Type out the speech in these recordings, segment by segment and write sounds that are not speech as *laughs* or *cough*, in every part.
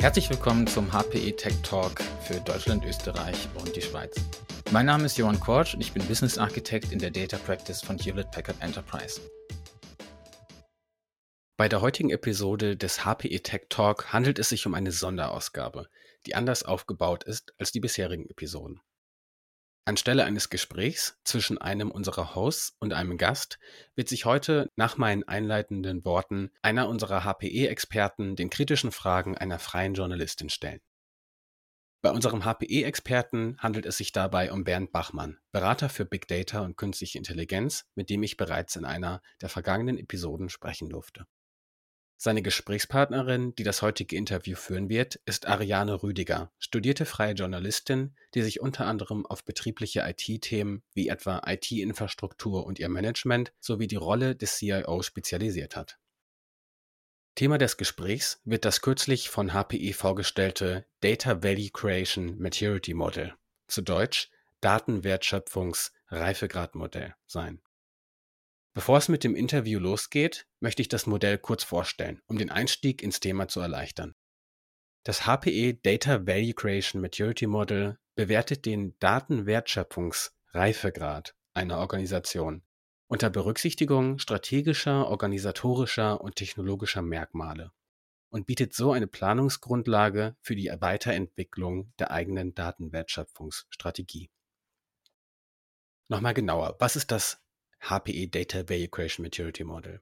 Herzlich willkommen zum HPE Tech Talk für Deutschland, Österreich und die Schweiz. Mein Name ist Johann Kortsch und ich bin Business Architect in der Data Practice von Hewlett Packard Enterprise. Bei der heutigen Episode des HPE Tech Talk handelt es sich um eine Sonderausgabe, die anders aufgebaut ist als die bisherigen Episoden. Anstelle eines Gesprächs zwischen einem unserer Hosts und einem Gast wird sich heute nach meinen einleitenden Worten einer unserer HPE-Experten den kritischen Fragen einer freien Journalistin stellen. Bei unserem HPE-Experten handelt es sich dabei um Bernd Bachmann, Berater für Big Data und künstliche Intelligenz, mit dem ich bereits in einer der vergangenen Episoden sprechen durfte. Seine Gesprächspartnerin, die das heutige Interview führen wird, ist Ariane Rüdiger, studierte freie Journalistin, die sich unter anderem auf betriebliche IT-Themen wie etwa IT-Infrastruktur und ihr Management sowie die Rolle des CIO spezialisiert hat. Thema des Gesprächs wird das kürzlich von HPE vorgestellte Data Value Creation Maturity Model, zu Deutsch Datenwertschöpfungs-Reifegradmodell sein. Bevor es mit dem Interview losgeht, möchte ich das Modell kurz vorstellen, um den Einstieg ins Thema zu erleichtern. Das HPE Data Value Creation Maturity Model bewertet den Datenwertschöpfungsreifegrad einer Organisation unter Berücksichtigung strategischer, organisatorischer und technologischer Merkmale und bietet so eine Planungsgrundlage für die Weiterentwicklung der eigenen Datenwertschöpfungsstrategie. Nochmal genauer, was ist das HPE Data Value Creation Maturity Model.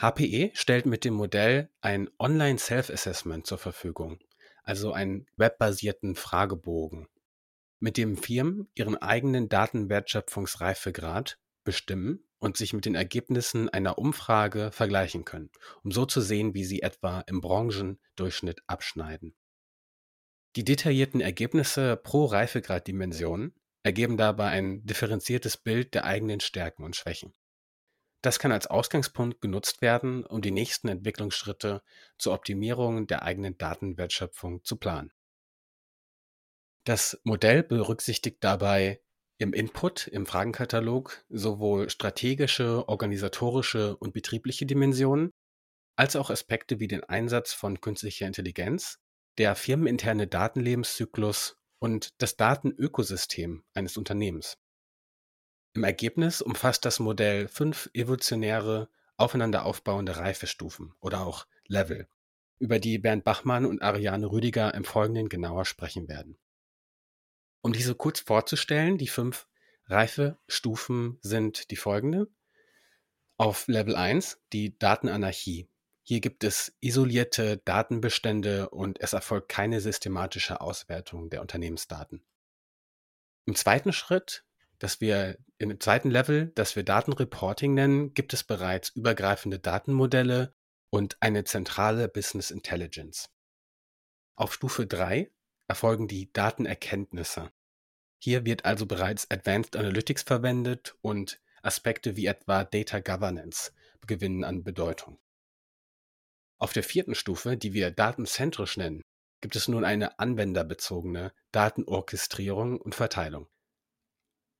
HPE stellt mit dem Modell ein Online Self-Assessment zur Verfügung, also einen webbasierten Fragebogen, mit dem Firmen ihren eigenen Datenwertschöpfungsreifegrad bestimmen und sich mit den Ergebnissen einer Umfrage vergleichen können, um so zu sehen, wie sie etwa im Branchendurchschnitt abschneiden. Die detaillierten Ergebnisse pro Reifegraddimension ergeben dabei ein differenziertes Bild der eigenen Stärken und Schwächen. Das kann als Ausgangspunkt genutzt werden, um die nächsten Entwicklungsschritte zur Optimierung der eigenen Datenwertschöpfung zu planen. Das Modell berücksichtigt dabei im Input, im Fragenkatalog sowohl strategische, organisatorische und betriebliche Dimensionen, als auch Aspekte wie den Einsatz von künstlicher Intelligenz, der firmeninterne Datenlebenszyklus und das Datenökosystem eines Unternehmens. Im Ergebnis umfasst das Modell fünf evolutionäre, aufeinander aufbauende Reifestufen oder auch Level, über die Bernd Bachmann und Ariane Rüdiger im Folgenden genauer sprechen werden. Um diese kurz vorzustellen, die fünf Reifestufen sind die folgende. Auf Level 1 die Datenanarchie. Hier gibt es isolierte Datenbestände und es erfolgt keine systematische Auswertung der Unternehmensdaten. Im zweiten Schritt, dass wir im zweiten Level, das wir Datenreporting nennen, gibt es bereits übergreifende Datenmodelle und eine zentrale Business Intelligence. Auf Stufe 3 erfolgen die Datenerkenntnisse. Hier wird also bereits Advanced Analytics verwendet und Aspekte wie etwa Data Governance gewinnen an Bedeutung. Auf der vierten Stufe, die wir datenzentrisch nennen, gibt es nun eine anwenderbezogene Datenorchestrierung und Verteilung.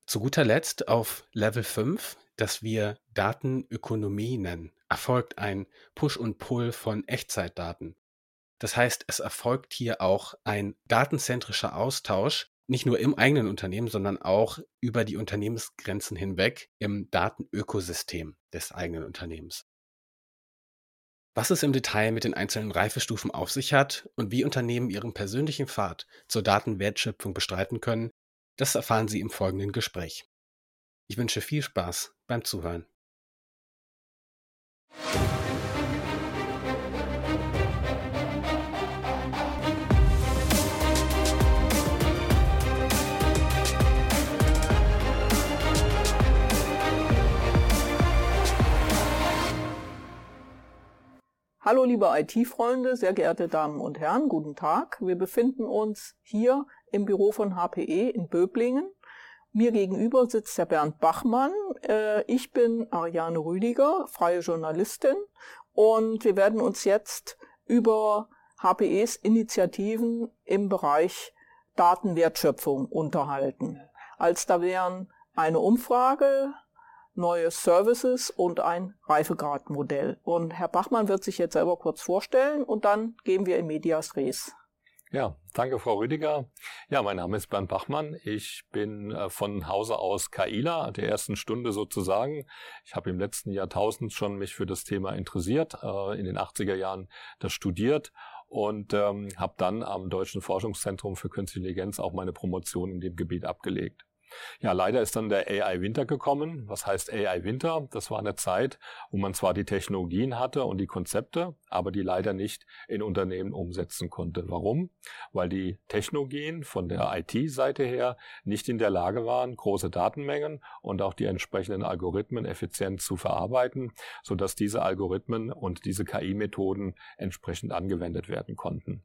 Zu guter Letzt auf Level 5, das wir Datenökonomie nennen, erfolgt ein Push und Pull von Echtzeitdaten. Das heißt, es erfolgt hier auch ein datenzentrischer Austausch, nicht nur im eigenen Unternehmen, sondern auch über die Unternehmensgrenzen hinweg im Datenökosystem des eigenen Unternehmens. Was es im Detail mit den einzelnen Reifestufen auf sich hat und wie Unternehmen ihren persönlichen Pfad zur Datenwertschöpfung bestreiten können, das erfahren Sie im folgenden Gespräch. Ich wünsche viel Spaß beim Zuhören. Hallo liebe IT-Freunde, sehr geehrte Damen und Herren, guten Tag. Wir befinden uns hier im Büro von HPE in Böblingen. Mir gegenüber sitzt der Bernd Bachmann. Äh, ich bin Ariane Rüdiger, freie Journalistin. Und wir werden uns jetzt über HPEs Initiativen im Bereich Datenwertschöpfung unterhalten. Als da wären eine Umfrage neue Services und ein Reifegradmodell. Und Herr Bachmann wird sich jetzt selber kurz vorstellen und dann gehen wir in Medias Res. Ja, danke, Frau Rüdiger. Ja, mein Name ist Bernd Bachmann. Ich bin äh, von Hause aus KIler, der ersten Stunde sozusagen. Ich habe im letzten Jahrtausend schon mich für das Thema interessiert, äh, in den 80er Jahren das studiert und ähm, habe dann am Deutschen Forschungszentrum für Künstliche Intelligenz auch meine Promotion in dem Gebiet abgelegt. Ja, leider ist dann der AI-Winter gekommen. Was heißt AI-Winter? Das war eine Zeit, wo man zwar die Technologien hatte und die Konzepte, aber die leider nicht in Unternehmen umsetzen konnte. Warum? Weil die Technologien von der IT-Seite her nicht in der Lage waren, große Datenmengen und auch die entsprechenden Algorithmen effizient zu verarbeiten, sodass diese Algorithmen und diese KI-Methoden entsprechend angewendet werden konnten.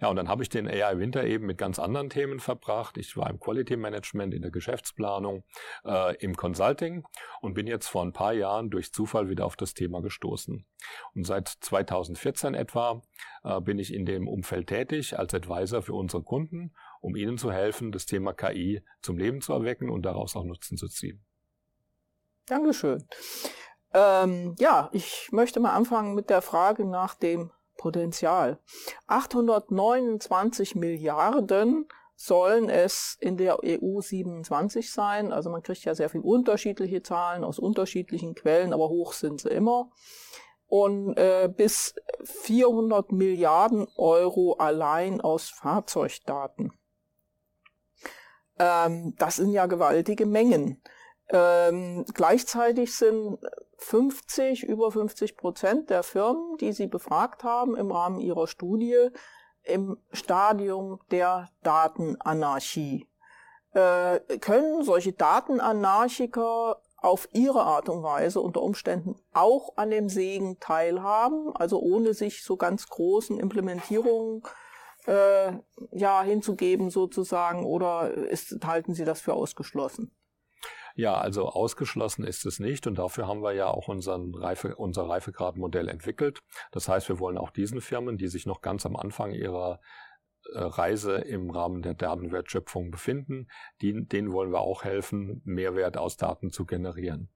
Ja, und dann habe ich den AI Winter eben mit ganz anderen Themen verbracht. Ich war im Quality Management, in der Geschäftsplanung, äh, im Consulting und bin jetzt vor ein paar Jahren durch Zufall wieder auf das Thema gestoßen. Und seit 2014 etwa äh, bin ich in dem Umfeld tätig als Advisor für unsere Kunden, um ihnen zu helfen, das Thema KI zum Leben zu erwecken und daraus auch Nutzen zu ziehen. Dankeschön. Ähm, ja, ich möchte mal anfangen mit der Frage nach dem Potenzial. 829 Milliarden sollen es in der EU 27 sein. Also man kriegt ja sehr viel unterschiedliche Zahlen aus unterschiedlichen Quellen, aber hoch sind sie immer. Und äh, bis 400 Milliarden Euro allein aus Fahrzeugdaten. Ähm, das sind ja gewaltige Mengen. Ähm, gleichzeitig sind 50, über 50 Prozent der Firmen, die sie befragt haben im Rahmen ihrer Studie, im Stadium der Datenanarchie. Äh, können solche Datenanarchiker auf ihre Art und Weise unter Umständen auch an dem Segen teilhaben, also ohne sich so ganz großen Implementierungen äh, ja hinzugeben sozusagen, oder ist, halten Sie das für ausgeschlossen? Ja, also ausgeschlossen ist es nicht und dafür haben wir ja auch unseren Reife, unser Reifegradmodell entwickelt. Das heißt, wir wollen auch diesen Firmen, die sich noch ganz am Anfang ihrer äh, Reise im Rahmen der Datenwertschöpfung befinden, die, denen wollen wir auch helfen, Mehrwert aus Daten zu generieren.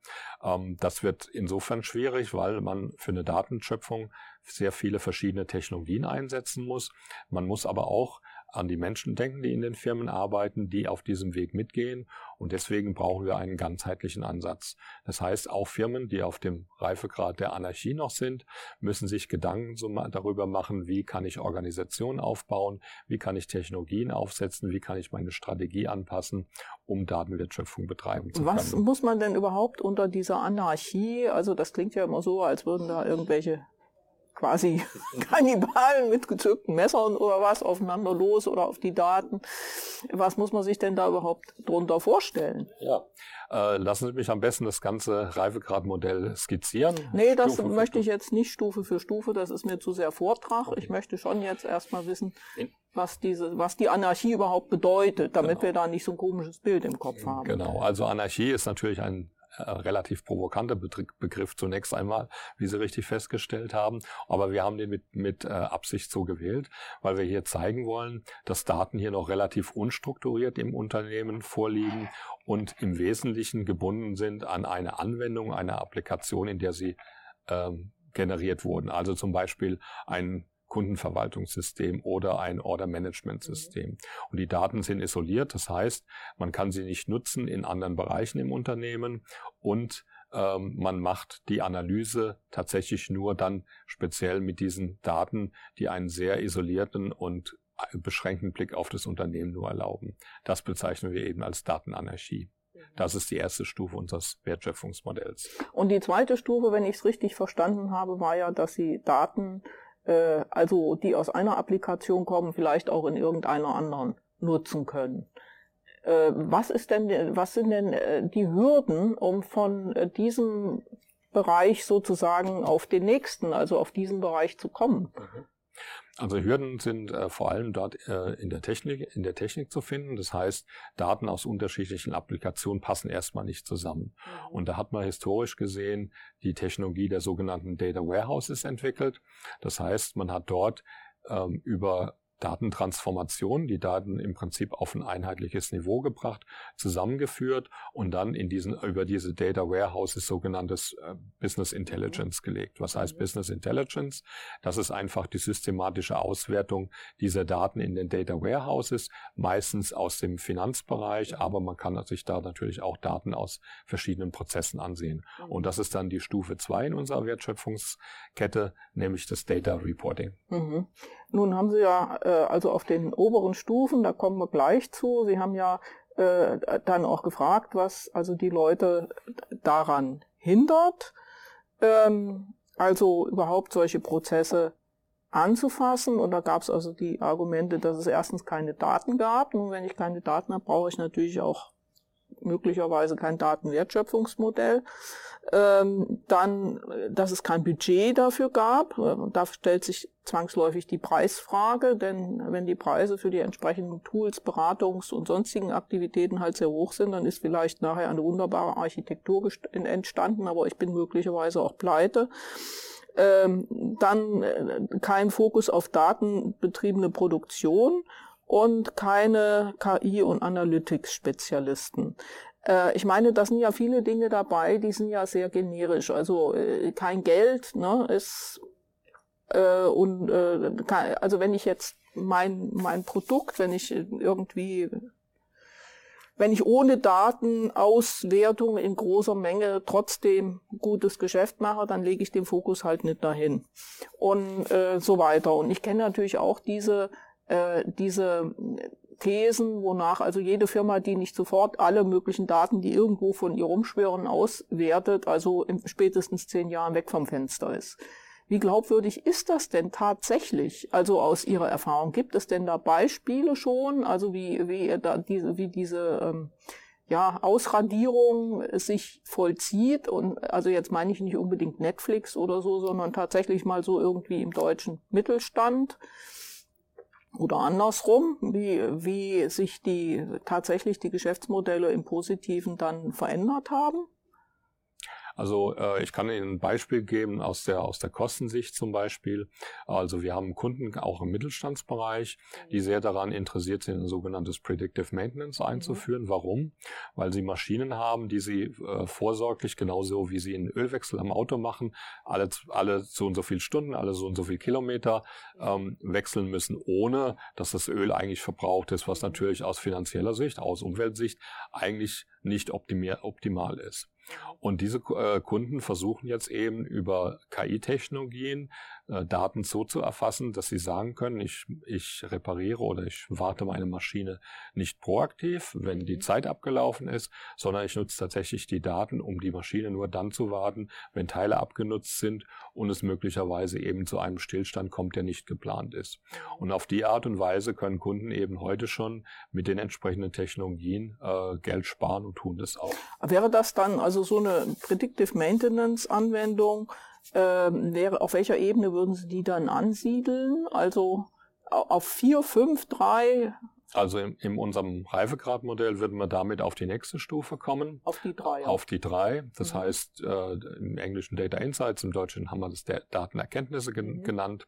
Ähm, das wird insofern schwierig, weil man für eine Datenschöpfung sehr viele verschiedene Technologien einsetzen muss. Man muss aber auch an die Menschen denken, die in den Firmen arbeiten, die auf diesem Weg mitgehen. Und deswegen brauchen wir einen ganzheitlichen Ansatz. Das heißt, auch Firmen, die auf dem Reifegrad der Anarchie noch sind, müssen sich Gedanken darüber machen, wie kann ich Organisationen aufbauen, wie kann ich Technologien aufsetzen, wie kann ich meine Strategie anpassen, um Datenwertschöpfung betreiben zu können. Was muss man denn überhaupt unter dieser Anarchie, also das klingt ja immer so, als würden da irgendwelche quasi *laughs* Kannibalen mit gezückten Messern oder was aufeinander los oder auf die Daten. Was muss man sich denn da überhaupt drunter vorstellen? Ja, äh, lassen Sie mich am besten das ganze Reifegradmodell skizzieren. Nee, das Stufe möchte ich jetzt nicht Stufe für Stufe, das ist mir zu sehr Vortrag. Okay. Ich möchte schon jetzt erstmal wissen, was diese, was die Anarchie überhaupt bedeutet, damit genau. wir da nicht so ein komisches Bild im Kopf haben. Genau, also Anarchie ist natürlich ein äh, relativ provokanter Begriff zunächst einmal, wie Sie richtig festgestellt haben. Aber wir haben den mit, mit äh, Absicht so gewählt, weil wir hier zeigen wollen, dass Daten hier noch relativ unstrukturiert im Unternehmen vorliegen und im Wesentlichen gebunden sind an eine Anwendung, eine Applikation, in der sie ähm, generiert wurden. Also zum Beispiel ein Kundenverwaltungssystem oder ein Order-Management-System. Mhm. Und die Daten sind isoliert, das heißt, man kann sie nicht nutzen in anderen Bereichen im Unternehmen und ähm, man macht die Analyse tatsächlich nur dann speziell mit diesen Daten, die einen sehr isolierten und beschränkten Blick auf das Unternehmen nur erlauben. Das bezeichnen wir eben als Datenanarchie. Mhm. Das ist die erste Stufe unseres Wertschöpfungsmodells. Und die zweite Stufe, wenn ich es richtig verstanden habe, war ja, dass Sie Daten äh, also die aus einer Applikation kommen, vielleicht auch in irgendeiner anderen nutzen können. Äh, was ist denn, was sind denn äh, die Hürden, um von diesem Bereich sozusagen auf den nächsten, also auf diesen Bereich zu kommen? Mhm. Also Hürden sind äh, vor allem dort äh, in der Technik, in der Technik zu finden. Das heißt, Daten aus unterschiedlichen Applikationen passen erstmal nicht zusammen. Mhm. Und da hat man historisch gesehen die Technologie der sogenannten Data Warehouses entwickelt. Das heißt, man hat dort ähm, über Datentransformation, die Daten im Prinzip auf ein einheitliches Niveau gebracht, zusammengeführt und dann in diesen, über diese Data Warehouses sogenanntes äh, Business Intelligence gelegt. Was heißt mhm. Business Intelligence? Das ist einfach die systematische Auswertung dieser Daten in den Data Warehouses, meistens aus dem Finanzbereich, aber man kann sich da natürlich auch Daten aus verschiedenen Prozessen ansehen. Und das ist dann die Stufe zwei in unserer Wertschöpfungskette, nämlich das Data Reporting. Mhm. Nun haben Sie ja äh, also auf den oberen Stufen, da kommen wir gleich zu, Sie haben ja äh, dann auch gefragt, was also die Leute daran hindert, ähm, also überhaupt solche Prozesse anzufassen. Und da gab es also die Argumente, dass es erstens keine Daten gab. Und wenn ich keine Daten habe, brauche ich natürlich auch möglicherweise kein Datenwertschöpfungsmodell. Ähm, dann, dass es kein Budget dafür gab. Und da stellt sich zwangsläufig die Preisfrage, denn wenn die Preise für die entsprechenden Tools, Beratungs- und sonstigen Aktivitäten halt sehr hoch sind, dann ist vielleicht nachher eine wunderbare Architektur entstanden, aber ich bin möglicherweise auch pleite. Ähm, dann äh, kein Fokus auf datenbetriebene Produktion und keine KI- und Analytics-Spezialisten. Äh, ich meine, da sind ja viele Dinge dabei, die sind ja sehr generisch. Also äh, kein Geld, ne, ist äh, und äh, kann, also wenn ich jetzt mein mein Produkt, wenn ich irgendwie wenn ich ohne Datenauswertung in großer Menge trotzdem gutes Geschäft mache, dann lege ich den Fokus halt nicht dahin und äh, so weiter. Und ich kenne natürlich auch diese äh, diese Thesen, wonach also jede Firma, die nicht sofort alle möglichen Daten, die irgendwo von ihr rumschwirren, auswertet, also in spätestens zehn Jahren weg vom Fenster ist. Wie glaubwürdig ist das denn tatsächlich? Also aus Ihrer Erfahrung gibt es denn da Beispiele schon, also wie wie da diese wie diese ähm, ja, Ausradierung sich vollzieht und also jetzt meine ich nicht unbedingt Netflix oder so, sondern tatsächlich mal so irgendwie im deutschen Mittelstand oder andersrum, wie, wie sich die tatsächlich die Geschäftsmodelle im Positiven dann verändert haben? Also äh, ich kann Ihnen ein Beispiel geben aus der aus der Kostensicht zum Beispiel. Also wir haben Kunden auch im Mittelstandsbereich, die sehr daran interessiert sind, ein sogenanntes Predictive Maintenance mhm. einzuführen. Mhm. Warum? Weil sie Maschinen haben, die sie äh, vorsorglich genauso wie sie einen Ölwechsel am Auto machen, alle alle so und so viele Stunden, alle so und so viele Kilometer ähm, wechseln müssen, ohne dass das Öl eigentlich verbraucht ist, was natürlich aus finanzieller Sicht, aus Umweltsicht eigentlich nicht optimal ist. Und diese äh, Kunden versuchen jetzt eben über KI-Technologien äh, Daten so zu erfassen, dass sie sagen können, ich, ich repariere oder ich warte meine Maschine nicht proaktiv, wenn die mhm. Zeit abgelaufen ist, sondern ich nutze tatsächlich die Daten, um die Maschine nur dann zu warten, wenn Teile abgenutzt sind und es möglicherweise eben zu einem Stillstand kommt, der nicht geplant ist. Und auf die Art und Weise können Kunden eben heute schon mit den entsprechenden Technologien äh, Geld sparen und tun das auch. Wäre das dann also so eine Predictive Maintenance Anwendung? Ähm, wäre, auf welcher Ebene würden Sie die dann ansiedeln? Also auf vier, fünf, drei? Also in, in unserem Reifegradmodell würden wir damit auf die nächste Stufe kommen. Auf die drei. Ja. Auf die drei. Das mhm. heißt, äh, im Englischen Data Insights, im Deutschen haben wir das Datenerkenntnisse gen mhm. genannt.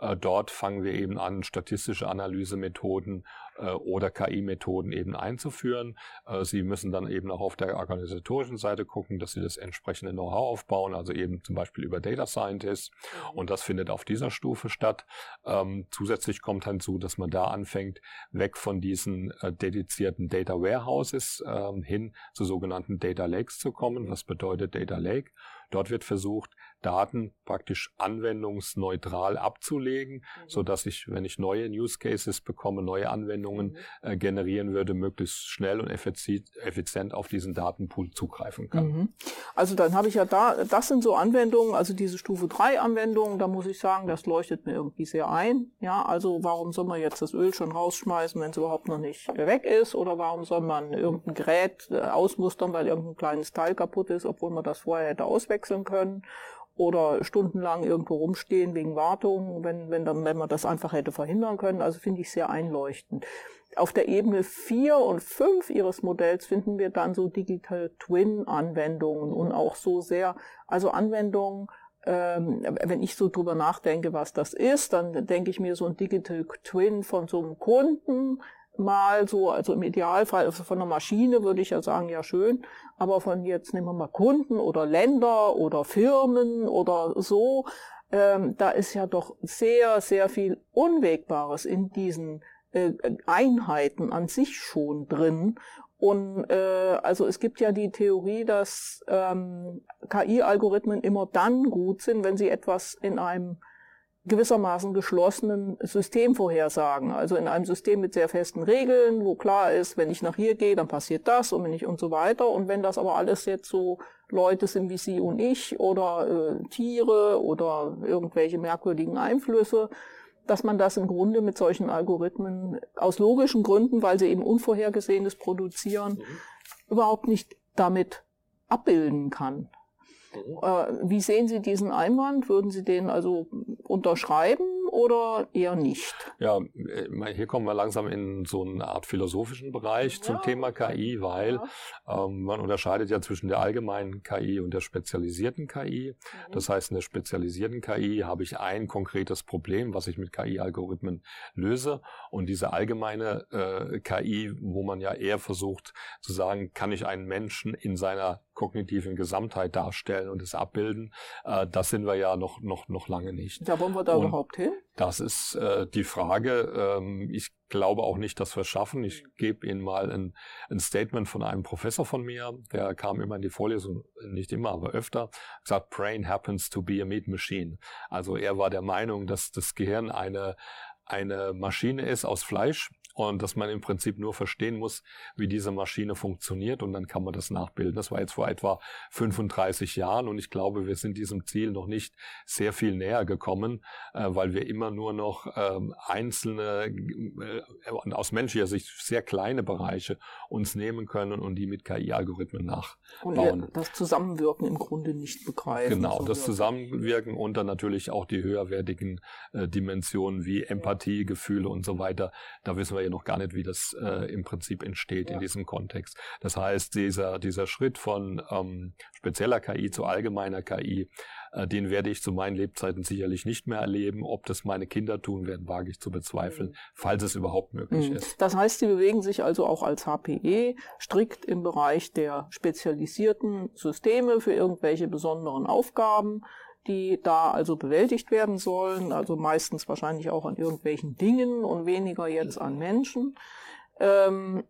Äh, dort fangen wir eben an, statistische Analysemethoden äh, oder KI-Methoden eben einzuführen. Äh, Sie müssen dann eben auch auf der organisatorischen Seite gucken, dass Sie das entsprechende Know-how aufbauen, also eben zum Beispiel über Data Scientists. Mhm. Und das findet auf dieser Stufe statt. Ähm, zusätzlich kommt hinzu, dass man da anfängt, weg von diesen äh, dedizierten Data Warehouses ähm, hin zu sogenannten Data Lakes zu kommen. Was bedeutet Data Lake? Dort wird versucht, Daten praktisch anwendungsneutral abzulegen, mhm. so dass ich, wenn ich neue Use Cases bekomme, neue Anwendungen äh, generieren würde, möglichst schnell und effizient auf diesen Datenpool zugreifen kann. Mhm. Also dann habe ich ja da, das sind so Anwendungen, also diese Stufe 3 Anwendungen, da muss ich sagen, das leuchtet mir irgendwie sehr ein. Ja, also warum soll man jetzt das Öl schon rausschmeißen, wenn es überhaupt noch nicht weg ist? Oder warum soll man irgendein Gerät äh, ausmustern, weil irgendein kleines Teil kaputt ist, obwohl man das vorher hätte auswechseln können? Oder stundenlang irgendwo rumstehen wegen Wartung, wenn, wenn, dann, wenn man das einfach hätte verhindern können. Also finde ich sehr einleuchtend. Auf der Ebene 4 und 5 Ihres Modells finden wir dann so Digital Twin Anwendungen und auch so sehr, also Anwendungen, ähm, wenn ich so drüber nachdenke, was das ist, dann denke ich mir so ein Digital Twin von so einem Kunden mal so, also im Idealfall also von einer Maschine würde ich ja sagen, ja schön, aber von jetzt nehmen wir mal Kunden oder Länder oder Firmen oder so, ähm, da ist ja doch sehr, sehr viel Unwägbares in diesen äh, Einheiten an sich schon drin. Und äh, also es gibt ja die Theorie, dass ähm, KI-Algorithmen immer dann gut sind, wenn sie etwas in einem gewissermaßen geschlossenen System vorhersagen. Also in einem System mit sehr festen Regeln, wo klar ist, wenn ich nach hier gehe, dann passiert das und wenn ich und so weiter. Und wenn das aber alles jetzt so Leute sind wie Sie und ich oder äh, Tiere oder irgendwelche merkwürdigen Einflüsse, dass man das im Grunde mit solchen Algorithmen aus logischen Gründen, weil sie eben Unvorhergesehenes produzieren, mhm. überhaupt nicht damit abbilden kann. Mhm. Äh, wie sehen Sie diesen Einwand? Würden Sie den also unterschreiben oder eher nicht? Ja, äh, hier kommen wir langsam in so eine Art philosophischen Bereich ja. zum Thema KI, weil ja. ähm, man unterscheidet ja zwischen der allgemeinen KI und der spezialisierten KI. Mhm. Das heißt, in der spezialisierten KI habe ich ein konkretes Problem, was ich mit KI-Algorithmen löse. Und diese allgemeine äh, KI, wo man ja eher versucht zu sagen, kann ich einen Menschen in seiner kognitiven Gesamtheit darstellen und es abbilden, äh, das sind wir ja noch, noch, noch lange nicht. Ja, wollen wir da und überhaupt hin? Das ist äh, die Frage. Ähm, ich glaube auch nicht, dass wir es schaffen. Ich gebe Ihnen mal ein, ein Statement von einem Professor von mir, der kam immer in die Vorlesung, nicht immer, aber öfter, gesagt, Brain happens to be a meat machine. Also er war der Meinung, dass das Gehirn eine eine Maschine ist aus Fleisch und dass man im Prinzip nur verstehen muss, wie diese Maschine funktioniert und dann kann man das nachbilden. Das war jetzt vor etwa 35 Jahren und ich glaube, wir sind diesem Ziel noch nicht sehr viel näher gekommen, äh, weil wir immer nur noch ähm, einzelne, äh, aus menschlicher Sicht sehr kleine Bereiche uns nehmen können und die mit KI-Algorithmen nachbauen. Und das Zusammenwirken im Grunde nicht begreifen. Genau, das Zusammenwirken und dann natürlich auch die höherwertigen äh, Dimensionen wie Empathie, Gefühle und so weiter. Da wissen wir wir ja noch gar nicht, wie das äh, im Prinzip entsteht ja. in diesem Kontext. Das heißt, dieser, dieser Schritt von ähm, spezieller KI zu allgemeiner KI, äh, den werde ich zu meinen Lebzeiten sicherlich nicht mehr erleben. Ob das meine Kinder tun werden, wage ich zu bezweifeln, mhm. falls es überhaupt möglich mhm. ist. Das heißt, Sie bewegen sich also auch als HPE strikt im Bereich der spezialisierten Systeme für irgendwelche besonderen Aufgaben die da also bewältigt werden sollen, also meistens wahrscheinlich auch an irgendwelchen Dingen und weniger jetzt an Menschen. Ähm,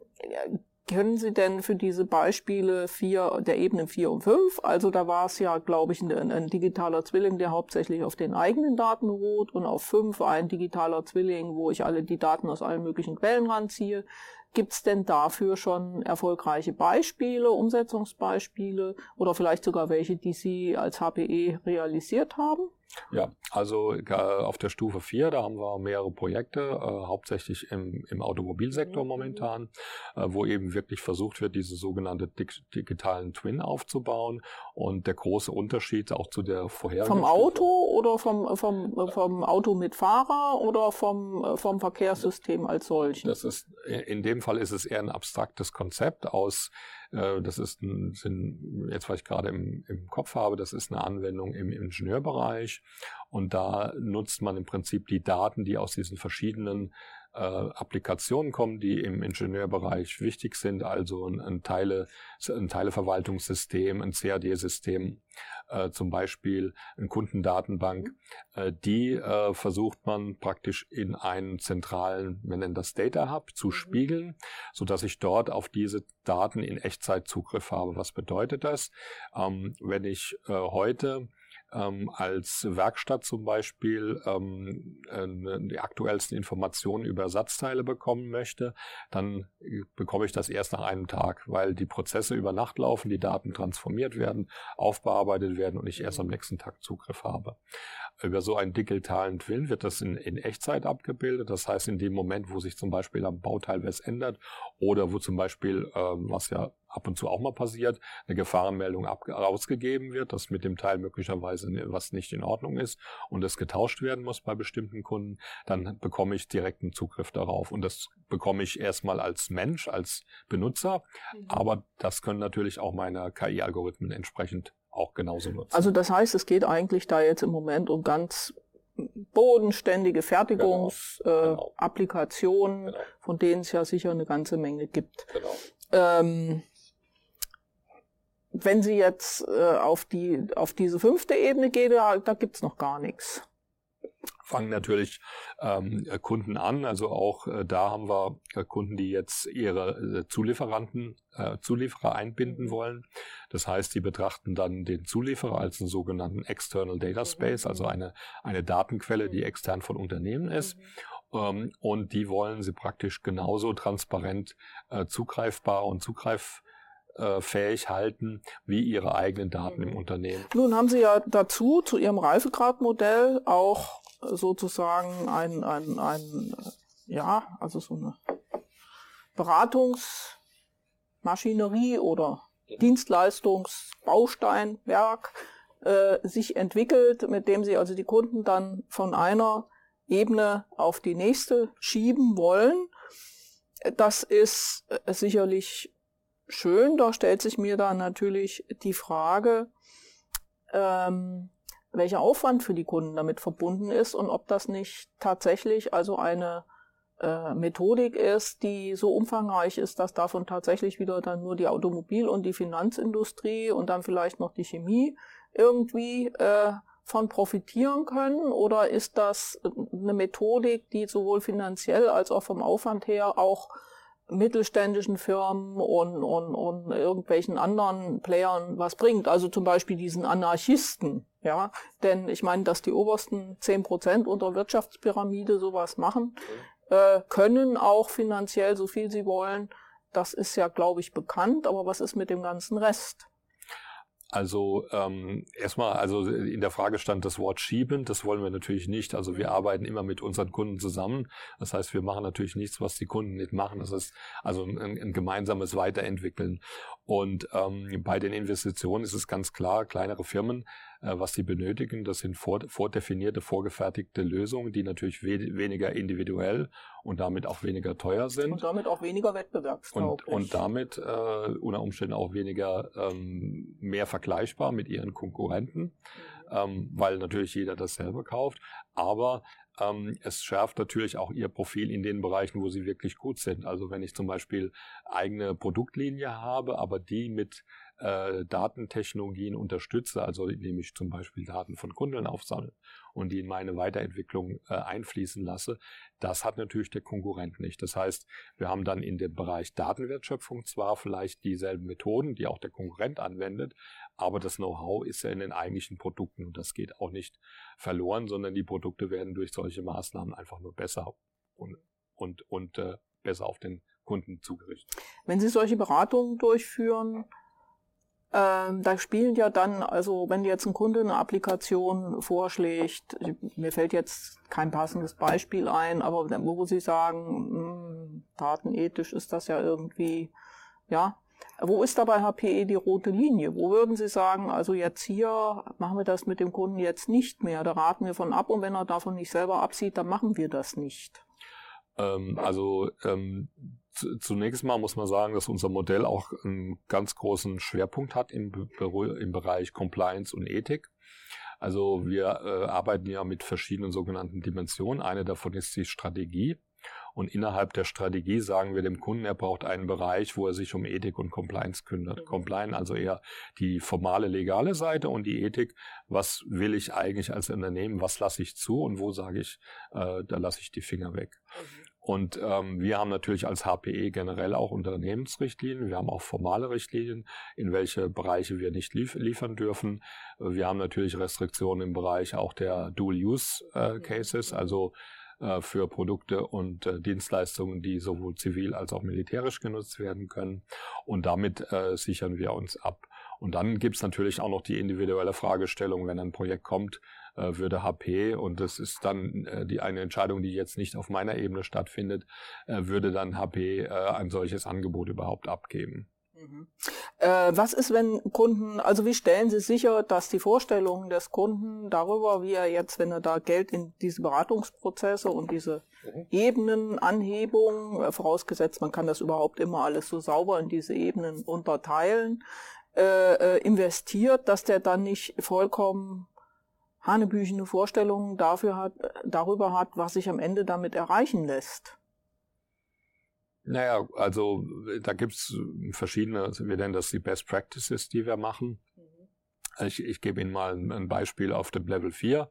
können Sie denn für diese Beispiele vier, der Ebenen 4 und 5, also da war es ja, glaube ich, ein, ein, digitaler Zwilling, der hauptsächlich auf den eigenen Daten beruht und auf 5 ein digitaler Zwilling, wo ich alle die Daten aus allen möglichen Quellen ranziehe. Gibt es denn dafür schon erfolgreiche Beispiele, Umsetzungsbeispiele oder vielleicht sogar welche, die Sie als HPE realisiert haben? Ja, also äh, auf der Stufe 4, da haben wir mehrere Projekte, äh, hauptsächlich im, im Automobilsektor mhm. momentan, äh, wo eben wirklich versucht wird, diese sogenannte dig digitalen Twin aufzubauen. Und der große Unterschied auch zu der vorherigen. Vom Auto oder vom, vom, vom Auto mit Fahrer oder vom, vom Verkehrssystem als solches? Das ist, in dem Fall ist es eher ein abstraktes Konzept aus äh, das ist ein, sind, jetzt ich gerade im, im Kopf habe, das ist eine Anwendung im Ingenieurbereich. Und da nutzt man im Prinzip die Daten, die aus diesen verschiedenen äh, Applikationen kommen, die im Ingenieurbereich wichtig sind, also ein, ein, Teile, ein Teileverwaltungssystem, ein CAD-System, äh, zum Beispiel eine Kundendatenbank, äh, die äh, versucht man praktisch in einen zentralen, wir nennen das Data Hub, zu mhm. spiegeln, so dass ich dort auf diese Daten in Echtzeit Zugriff habe. Was bedeutet das? Ähm, wenn ich äh, heute ähm, als Werkstatt zum Beispiel ähm, äh, die aktuellsten Informationen über Ersatzteile bekommen möchte, dann äh, bekomme ich das erst nach einem Tag, weil die Prozesse über Nacht laufen, die Daten transformiert werden, aufbearbeitet werden und ich erst am nächsten Tag Zugriff habe. Über so einen digitalen Twin wird das in, in Echtzeit abgebildet. Das heißt, in dem Moment, wo sich zum Beispiel am Bauteil was ändert oder wo zum Beispiel, ähm, was ja ab und zu auch mal passiert, eine Gefahrenmeldung rausgegeben wird, dass mit dem Teil möglicherweise was nicht in Ordnung ist und es getauscht werden muss bei bestimmten Kunden, dann bekomme ich direkten Zugriff darauf. Und das bekomme ich erstmal als Mensch, als Benutzer, mhm. aber das können natürlich auch meine KI-Algorithmen entsprechend auch genauso nutzen. Also das heißt, es geht eigentlich da jetzt im Moment um ganz bodenständige Fertigungsapplikationen, genau. äh, genau. von denen es ja sicher eine ganze Menge gibt. Genau. Ähm, wenn Sie jetzt äh, auf, die, auf diese fünfte Ebene gehen, da, da gibt's noch gar nichts fangen natürlich ähm, Kunden an. Also auch äh, da haben wir äh, Kunden, die jetzt ihre äh, Zulieferanten, äh, Zulieferer einbinden wollen. Das heißt, die betrachten dann den Zulieferer als einen sogenannten External Data Space, also eine, eine Datenquelle, die extern von Unternehmen ist. Ähm, und die wollen sie praktisch genauso transparent äh, zugreifbar und zugreif äh, fähig halten wie ihre eigenen Daten im mhm. Unternehmen. Nun haben Sie ja dazu zu Ihrem Reifegradmodell auch sozusagen ein, ein, ein ja, also so eine Beratungsmaschinerie oder Dienstleistungsbausteinwerk äh, sich entwickelt, mit dem Sie also die Kunden dann von einer Ebene auf die nächste schieben wollen. Das ist äh, sicherlich schön. Da stellt sich mir dann natürlich die Frage, ähm, welcher Aufwand für die Kunden damit verbunden ist und ob das nicht tatsächlich also eine äh, Methodik ist, die so umfangreich ist, dass davon tatsächlich wieder dann nur die Automobil- und die Finanzindustrie und dann vielleicht noch die Chemie irgendwie äh, von profitieren können? Oder ist das eine Methodik, die sowohl finanziell als auch vom Aufwand her auch mittelständischen Firmen und, und, und irgendwelchen anderen Playern was bringt. Also zum Beispiel diesen Anarchisten, ja. Denn ich meine, dass die obersten zehn Prozent unter Wirtschaftspyramide sowas machen, äh, können auch finanziell so viel sie wollen. Das ist ja, glaube ich, bekannt. Aber was ist mit dem ganzen Rest? Also ähm, erstmal, also in der Frage stand das Wort schieben, das wollen wir natürlich nicht. Also wir arbeiten immer mit unseren Kunden zusammen. Das heißt, wir machen natürlich nichts, was die Kunden nicht machen. Das ist also ein, ein gemeinsames Weiterentwickeln. Und ähm, bei den Investitionen ist es ganz klar, kleinere Firmen was sie benötigen. Das sind vor, vordefinierte, vorgefertigte Lösungen, die natürlich we weniger individuell und damit auch weniger teuer sind. Und damit auch weniger wettbewerbstauglich. Und, und damit äh, unter Umständen auch weniger ähm, mehr vergleichbar mit ihren Konkurrenten, ähm, weil natürlich jeder dasselbe kauft. Aber ähm, es schärft natürlich auch ihr Profil in den Bereichen, wo sie wirklich gut sind. Also wenn ich zum Beispiel eigene Produktlinie habe, aber die mit äh, Datentechnologien unterstütze, also indem ich zum Beispiel Daten von Kunden aufsammle und die in meine Weiterentwicklung äh, einfließen lasse, das hat natürlich der Konkurrent nicht. Das heißt, wir haben dann in dem Bereich Datenwertschöpfung zwar vielleicht dieselben Methoden, die auch der Konkurrent anwendet, aber das Know-how ist ja in den eigentlichen Produkten und das geht auch nicht verloren, sondern die Produkte werden durch solche Maßnahmen einfach nur besser und, und, und äh, besser auf den Kunden zugerichtet. Wenn Sie solche Beratungen durchführen, ähm, da spielen ja dann, also wenn jetzt ein Kunde eine Applikation vorschlägt, mir fällt jetzt kein passendes Beispiel ein, aber wo Sie sagen, mh, hm, datenethisch ist das ja irgendwie, ja, wo ist da bei HPE die rote Linie? Wo würden Sie sagen, also jetzt hier machen wir das mit dem Kunden jetzt nicht mehr, da raten wir von ab und wenn er davon nicht selber absieht, dann machen wir das nicht. Ähm, also ähm, Zunächst mal muss man sagen, dass unser Modell auch einen ganz großen Schwerpunkt hat im, im Bereich Compliance und Ethik. Also wir äh, arbeiten ja mit verschiedenen sogenannten Dimensionen. Eine davon ist die Strategie. Und innerhalb der Strategie sagen wir dem Kunden, er braucht einen Bereich, wo er sich um Ethik und Compliance kümmert. Mhm. Compliance also eher die formale, legale Seite und die Ethik, was will ich eigentlich als Unternehmen, was lasse ich zu und wo sage ich, äh, da lasse ich die Finger weg. Mhm. Und ähm, wir haben natürlich als HPE generell auch Unternehmensrichtlinien. Wir haben auch formale Richtlinien, in welche Bereiche wir nicht lief liefern dürfen. Wir haben natürlich Restriktionen im Bereich auch der Dual-Use-Cases, äh, also äh, für Produkte und äh, Dienstleistungen, die sowohl zivil als auch militärisch genutzt werden können. Und damit äh, sichern wir uns ab. Und dann gibt's natürlich auch noch die individuelle Fragestellung, wenn ein Projekt kommt, äh, würde HP, und das ist dann äh, die eine Entscheidung, die jetzt nicht auf meiner Ebene stattfindet, äh, würde dann HP ein solches Angebot überhaupt abgeben. Mhm. Äh, was ist, wenn Kunden, also wie stellen Sie sicher, dass die Vorstellungen des Kunden darüber, wie er jetzt, wenn er da Geld in diese Beratungsprozesse und diese mhm. Ebenenanhebung, vorausgesetzt man kann das überhaupt immer alles so sauber in diese Ebenen unterteilen, äh, äh, investiert, dass der dann nicht vollkommen hanebüchene Vorstellungen dafür hat, darüber hat, was sich am Ende damit erreichen lässt. Naja, also da gibt's verschiedene, also wir nennen das die Best Practices, die wir machen. Mhm. Ich, ich gebe Ihnen mal ein Beispiel auf dem Level 4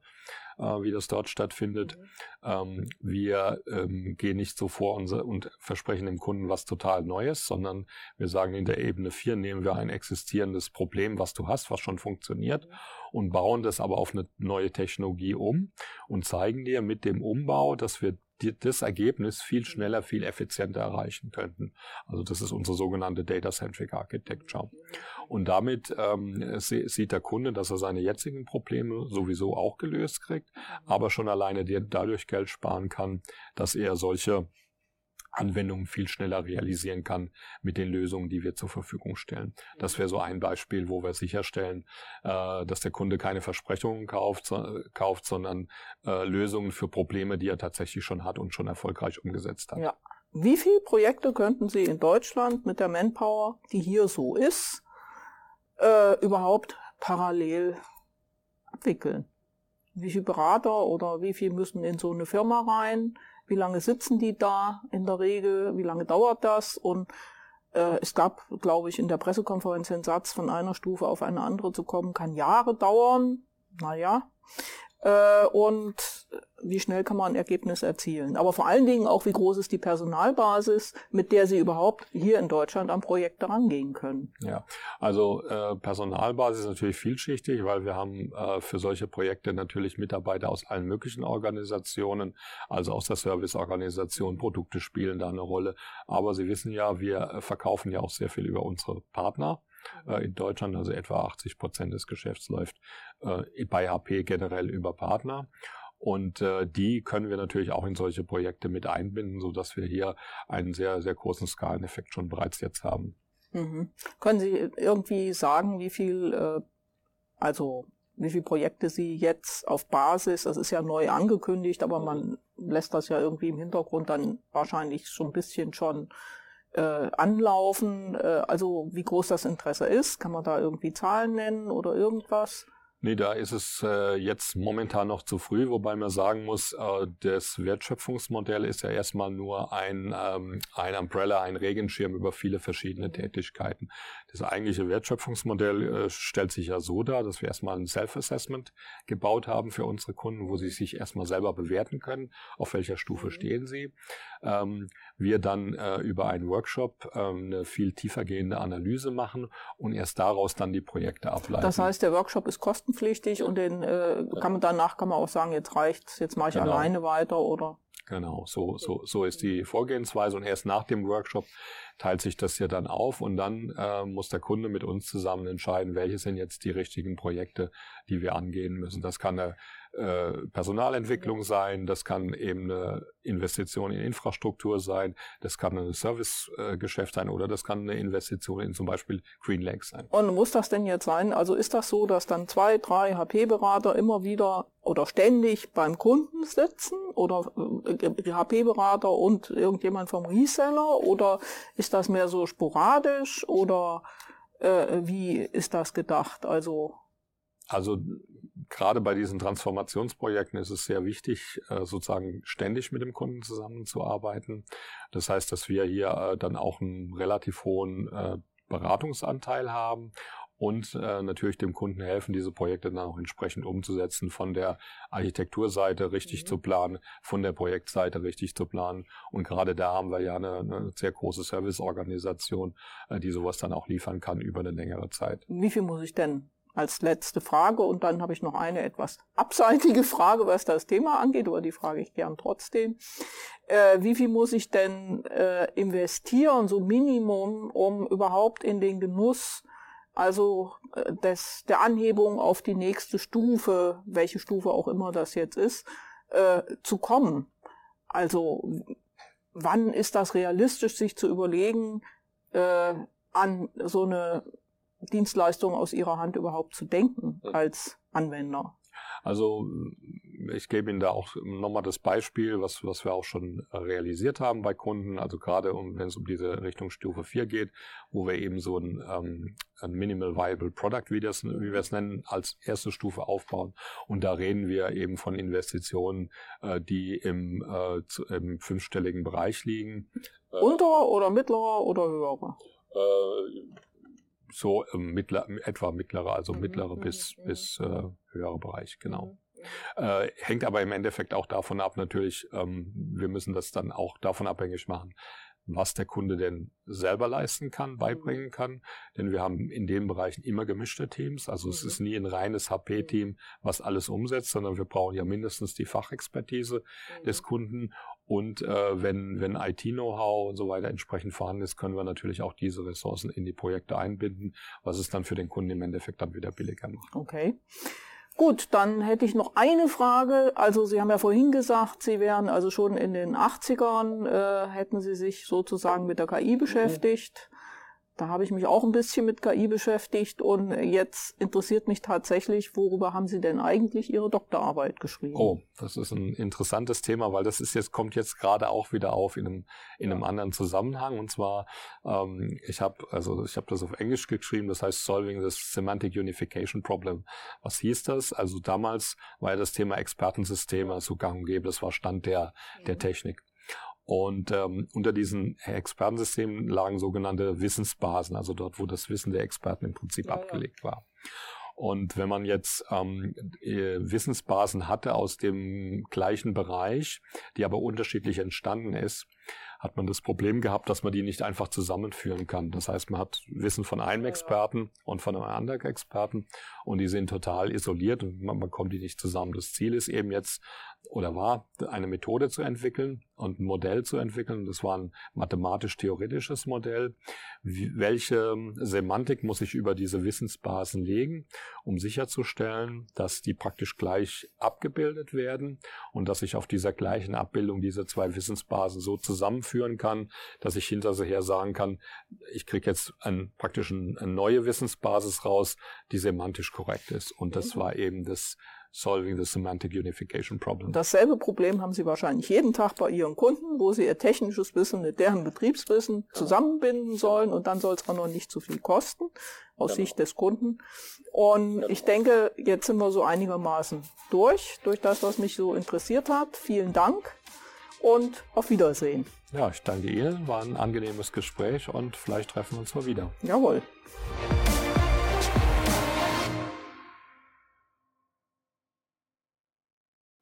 äh, wie das dort stattfindet. Mhm. Ähm, wir ähm, gehen nicht so vor und, und, versprechen dem Kunden was total Neues, sondern wir sagen, in der Ebene 4 nehmen wir ein existierendes Problem, was du hast, was schon funktioniert, mhm. und bauen das aber auf eine neue Technologie um und zeigen dir mit dem Umbau, dass wir das Ergebnis viel schneller, viel effizienter erreichen könnten. Also das ist unsere sogenannte Data-Centric Architecture. Und damit ähm, sieht der Kunde, dass er seine jetzigen Probleme sowieso auch gelöst kriegt, aber schon alleine dadurch Geld sparen kann, dass er solche Anwendungen viel schneller realisieren kann mit den Lösungen, die wir zur Verfügung stellen. Das wäre so ein Beispiel, wo wir sicherstellen, äh, dass der Kunde keine Versprechungen kauft, kauft sondern äh, Lösungen für Probleme, die er tatsächlich schon hat und schon erfolgreich umgesetzt hat. Ja. Wie viele Projekte könnten Sie in Deutschland mit der Manpower, die hier so ist, äh, überhaupt parallel abwickeln? Wie viele Berater oder wie viel müssen in so eine Firma rein? Wie lange sitzen die da in der Regel? Wie lange dauert das? Und äh, es gab, glaube ich, in der Pressekonferenz den Satz, von einer Stufe auf eine andere zu kommen, kann Jahre dauern. Naja. Äh, und wie schnell kann man ein Ergebnis erzielen. Aber vor allen Dingen auch, wie groß ist die Personalbasis, mit der Sie überhaupt hier in Deutschland am Projekt herangehen können. Ja, also äh, Personalbasis ist natürlich vielschichtig, weil wir haben äh, für solche Projekte natürlich Mitarbeiter aus allen möglichen Organisationen, also aus der Serviceorganisation, Produkte spielen da eine Rolle. Aber Sie wissen ja, wir verkaufen ja auch sehr viel über unsere Partner in Deutschland, also etwa 80 Prozent des Geschäfts läuft äh, bei HP generell über Partner. Und äh, die können wir natürlich auch in solche Projekte mit einbinden, so dass wir hier einen sehr, sehr großen Skaleneffekt schon bereits jetzt haben. Mhm. Können Sie irgendwie sagen, wie viel, äh, also wie viele Projekte Sie jetzt auf Basis, das ist ja neu angekündigt, aber man lässt das ja irgendwie im Hintergrund dann wahrscheinlich schon ein bisschen schon äh, anlaufen. Äh, also wie groß das Interesse ist, kann man da irgendwie Zahlen nennen oder irgendwas? Nee, da ist es äh, jetzt momentan noch zu früh, wobei man sagen muss, äh, das Wertschöpfungsmodell ist ja erstmal nur ein, ähm, ein Umbrella, ein Regenschirm über viele verschiedene Tätigkeiten. Das eigentliche Wertschöpfungsmodell äh, stellt sich ja so dar, dass wir erstmal ein Self-Assessment gebaut haben für unsere Kunden, wo sie sich erstmal selber bewerten können, auf welcher Stufe stehen sie. Ähm, wir dann äh, über einen Workshop ähm, eine viel tiefergehende Analyse machen und erst daraus dann die Projekte ableiten. Das heißt, der Workshop ist kostenpflichtig und den äh, kann man danach kann man auch sagen, jetzt reicht's, jetzt mache ich genau. alleine weiter oder Genau, so, so, so ist die Vorgehensweise und erst nach dem Workshop teilt sich das ja dann auf und dann äh, muss der Kunde mit uns zusammen entscheiden, welche sind jetzt die richtigen Projekte, die wir angehen müssen. Das kann eine äh, Personalentwicklung sein, das kann eben eine Investition in Infrastruktur sein, das kann ein Servicegeschäft sein oder das kann eine Investition in zum Beispiel Green Lake sein. Und muss das denn jetzt sein? Also ist das so, dass dann zwei, drei HP-Berater immer wieder oder ständig beim Kunden sitzen oder äh, HP-Berater und irgendjemand vom Reseller oder ist das mehr so sporadisch oder äh, wie ist das gedacht? Also also gerade bei diesen Transformationsprojekten ist es sehr wichtig, äh, sozusagen ständig mit dem Kunden zusammenzuarbeiten. Das heißt, dass wir hier äh, dann auch einen relativ hohen äh, Beratungsanteil haben und äh, natürlich dem Kunden helfen, diese Projekte dann auch entsprechend umzusetzen, von der Architekturseite richtig mhm. zu planen, von der Projektseite richtig zu planen. Und gerade da haben wir ja eine, eine sehr große Serviceorganisation, äh, die sowas dann auch liefern kann über eine längere Zeit. Wie viel muss ich denn als letzte Frage. Und dann habe ich noch eine etwas abseitige Frage, was das Thema angeht, aber die frage ich gern trotzdem. Äh, wie viel muss ich denn äh, investieren, so Minimum, um überhaupt in den Genuss, also äh, des, der Anhebung auf die nächste Stufe, welche Stufe auch immer das jetzt ist, äh, zu kommen? Also wann ist das realistisch, sich zu überlegen, äh, an so eine Dienstleistungen aus ihrer Hand überhaupt zu denken als Anwender? Also ich gebe Ihnen da auch nochmal das Beispiel, was, was wir auch schon realisiert haben bei Kunden, also gerade um, wenn es um diese Richtung Stufe 4 geht, wo wir eben so ein, ähm, ein Minimal Viable Product, wie, das, wie wir es nennen, als erste Stufe aufbauen. Und da reden wir eben von Investitionen, äh, die im, äh, zu, im fünfstelligen Bereich liegen. Äh, Unter oder mittlerer oder höherer? So ähm, mittler, etwa mittlere, also mhm. mittlere mhm. bis, mhm. bis äh, höhere Bereich, genau. Mhm. Äh, hängt aber im Endeffekt auch davon ab, natürlich, ähm, wir müssen das dann auch davon abhängig machen, was der Kunde denn selber leisten kann, beibringen mhm. kann. Denn wir haben in den Bereichen immer gemischte Teams. Also es ist nie ein reines HP-Team, was alles umsetzt, sondern wir brauchen ja mindestens die Fachexpertise des Kunden. Und äh, wenn, wenn IT-Know-how und so weiter entsprechend vorhanden ist, können wir natürlich auch diese Ressourcen in die Projekte einbinden, was es dann für den Kunden im Endeffekt dann wieder billiger macht. Okay. Gut, dann hätte ich noch eine Frage. Also Sie haben ja vorhin gesagt, Sie wären also schon in den 80ern, äh, hätten Sie sich sozusagen mit der KI beschäftigt. Da habe ich mich auch ein bisschen mit KI beschäftigt und jetzt interessiert mich tatsächlich, worüber haben Sie denn eigentlich Ihre Doktorarbeit geschrieben? Oh, das ist ein interessantes Thema, weil das ist jetzt kommt jetzt gerade auch wieder auf in einem in einem anderen Zusammenhang und zwar ähm, ich habe also ich habe das auf Englisch geschrieben, das heißt Solving the Semantic Unification Problem. Was hieß das? Also damals war ja das Thema Expertensysteme so gang und gäbe, das war Stand der der. Technik. Und ähm, unter diesen Expertensystemen lagen sogenannte Wissensbasen, also dort, wo das Wissen der Experten im Prinzip ja, abgelegt war. Und wenn man jetzt ähm, äh, Wissensbasen hatte aus dem gleichen Bereich, die aber unterschiedlich entstanden ist, hat man das Problem gehabt, dass man die nicht einfach zusammenführen kann. Das heißt, man hat Wissen von einem Experten und von einem anderen Experten und die sind total isoliert und man bekommt die nicht zusammen. Das Ziel ist eben jetzt oder war, eine Methode zu entwickeln und ein Modell zu entwickeln. Das war ein mathematisch-theoretisches Modell. Wie, welche Semantik muss ich über diese Wissensbasen legen, um sicherzustellen, dass die praktisch gleich abgebildet werden und dass ich auf dieser gleichen Abbildung diese zwei Wissensbasen so zusammenführen kann, dass ich hinterher sagen kann, ich kriege jetzt ein, praktisch eine neue Wissensbasis raus, die semantisch korrekt ist. Und das mhm. war eben das Solving the Semantic Unification Problem. Dasselbe Problem haben Sie wahrscheinlich jeden Tag bei Ihren Kunden, wo Sie Ihr technisches Wissen mit deren Betriebswissen zusammenbinden sollen und dann soll es auch noch nicht zu viel kosten aus genau. Sicht des Kunden. Und genau. ich denke, jetzt sind wir so einigermaßen durch, durch das, was mich so interessiert hat. Vielen Dank und auf Wiedersehen. Ja, ich danke Ihnen, war ein angenehmes Gespräch und vielleicht treffen wir uns mal wieder. Jawohl.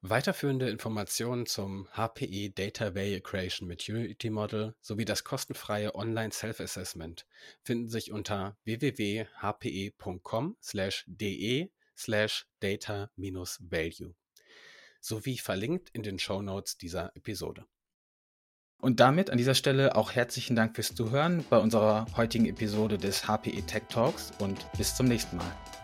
Weiterführende Informationen zum HPE Data Value Creation Maturity Model sowie das kostenfreie Online Self-Assessment finden sich unter www.hpe.com/de/data-value sowie verlinkt in den Show Notes dieser Episode. Und damit an dieser Stelle auch herzlichen Dank fürs Zuhören bei unserer heutigen Episode des HPE Tech Talks und bis zum nächsten Mal.